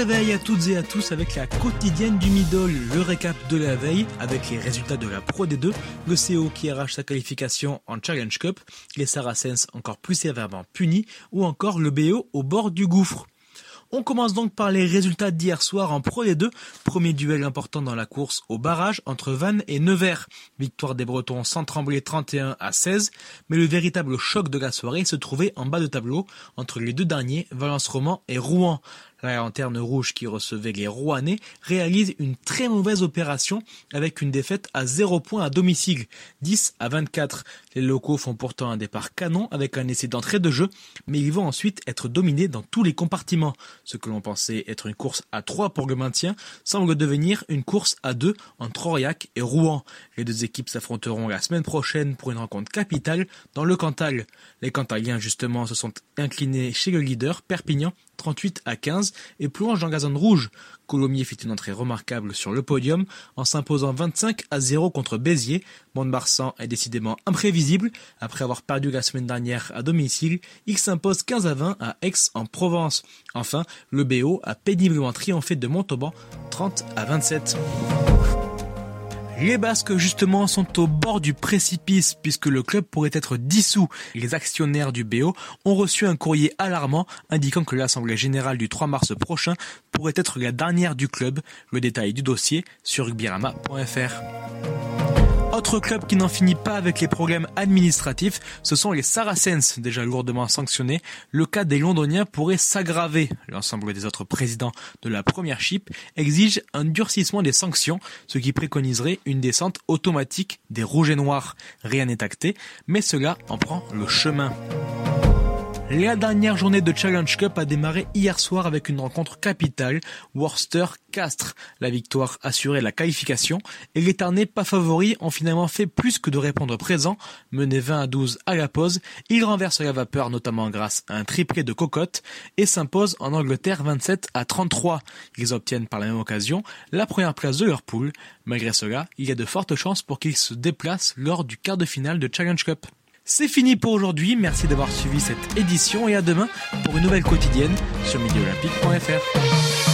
réveil à toutes et à tous avec la quotidienne du Middle, le récap de la veille avec les résultats de la Pro D2, le CO qui arrache sa qualification en Challenge Cup, les Saracens encore plus sévèrement punis ou encore le BO au bord du gouffre. On commence donc par les résultats d'hier soir en Pro D2. Premier duel important dans la course au barrage entre Vannes et Nevers. Victoire des Bretons sans trembler 31 à 16. Mais le véritable choc de la soirée se trouvait en bas de tableau entre les deux derniers, Valence Roman et Rouen. La lanterne rouge qui recevait les Rouennais réalise une très mauvaise opération avec une défaite à 0 points à domicile, 10 à 24. Les locaux font pourtant un départ canon avec un essai d'entrée de jeu, mais ils vont ensuite être dominés dans tous les compartiments. Ce que l'on pensait être une course à 3 pour le maintien semble devenir une course à 2 entre Aurillac et Rouen. Les deux équipes s'affronteront la semaine prochaine pour une rencontre capitale dans le Cantal. Les Cantaliens justement se sont inclinés chez le leader Perpignan 38 à 15 et plonge dans gazon rouge. Colomiers fit une entrée remarquable sur le podium en s'imposant 25 à 0 contre Béziers. Mont-de-Marsan est décidément imprévisible. Après avoir perdu la semaine dernière à domicile, il s'impose 15 à 20 à Aix en Provence. Enfin, le BO a péniblement triomphé de Montauban 30 à 27. Les Basques, justement, sont au bord du précipice puisque le club pourrait être dissous. Les actionnaires du BO ont reçu un courrier alarmant indiquant que l'Assemblée générale du 3 mars prochain pourrait être la dernière du club. Le détail du dossier sur rugbyrama.fr. Autre club qui n'en finit pas avec les problèmes administratifs, ce sont les Saracens, déjà lourdement sanctionnés. Le cas des Londoniens pourrait s'aggraver. L'ensemble des autres présidents de la première chip exige un durcissement des sanctions, ce qui préconiserait une descente automatique des rouges et noirs. Rien n'est acté, mais cela en prend le chemin. La dernière journée de Challenge Cup a démarré hier soir avec une rencontre capitale, Worcester-Castres. La victoire assurait la qualification et les Tarnais pas favoris ont finalement fait plus que de répondre présent. Menés 20 à 12 à la pause, ils renversent la vapeur notamment grâce à un triplé de cocotte et s'imposent en Angleterre 27 à 33. Ils obtiennent par la même occasion la première place de leur poule. Malgré cela, il y a de fortes chances pour qu'ils se déplacent lors du quart de finale de Challenge Cup. C'est fini pour aujourd'hui, merci d'avoir suivi cette édition et à demain pour une nouvelle quotidienne sur milieuolympique.fr.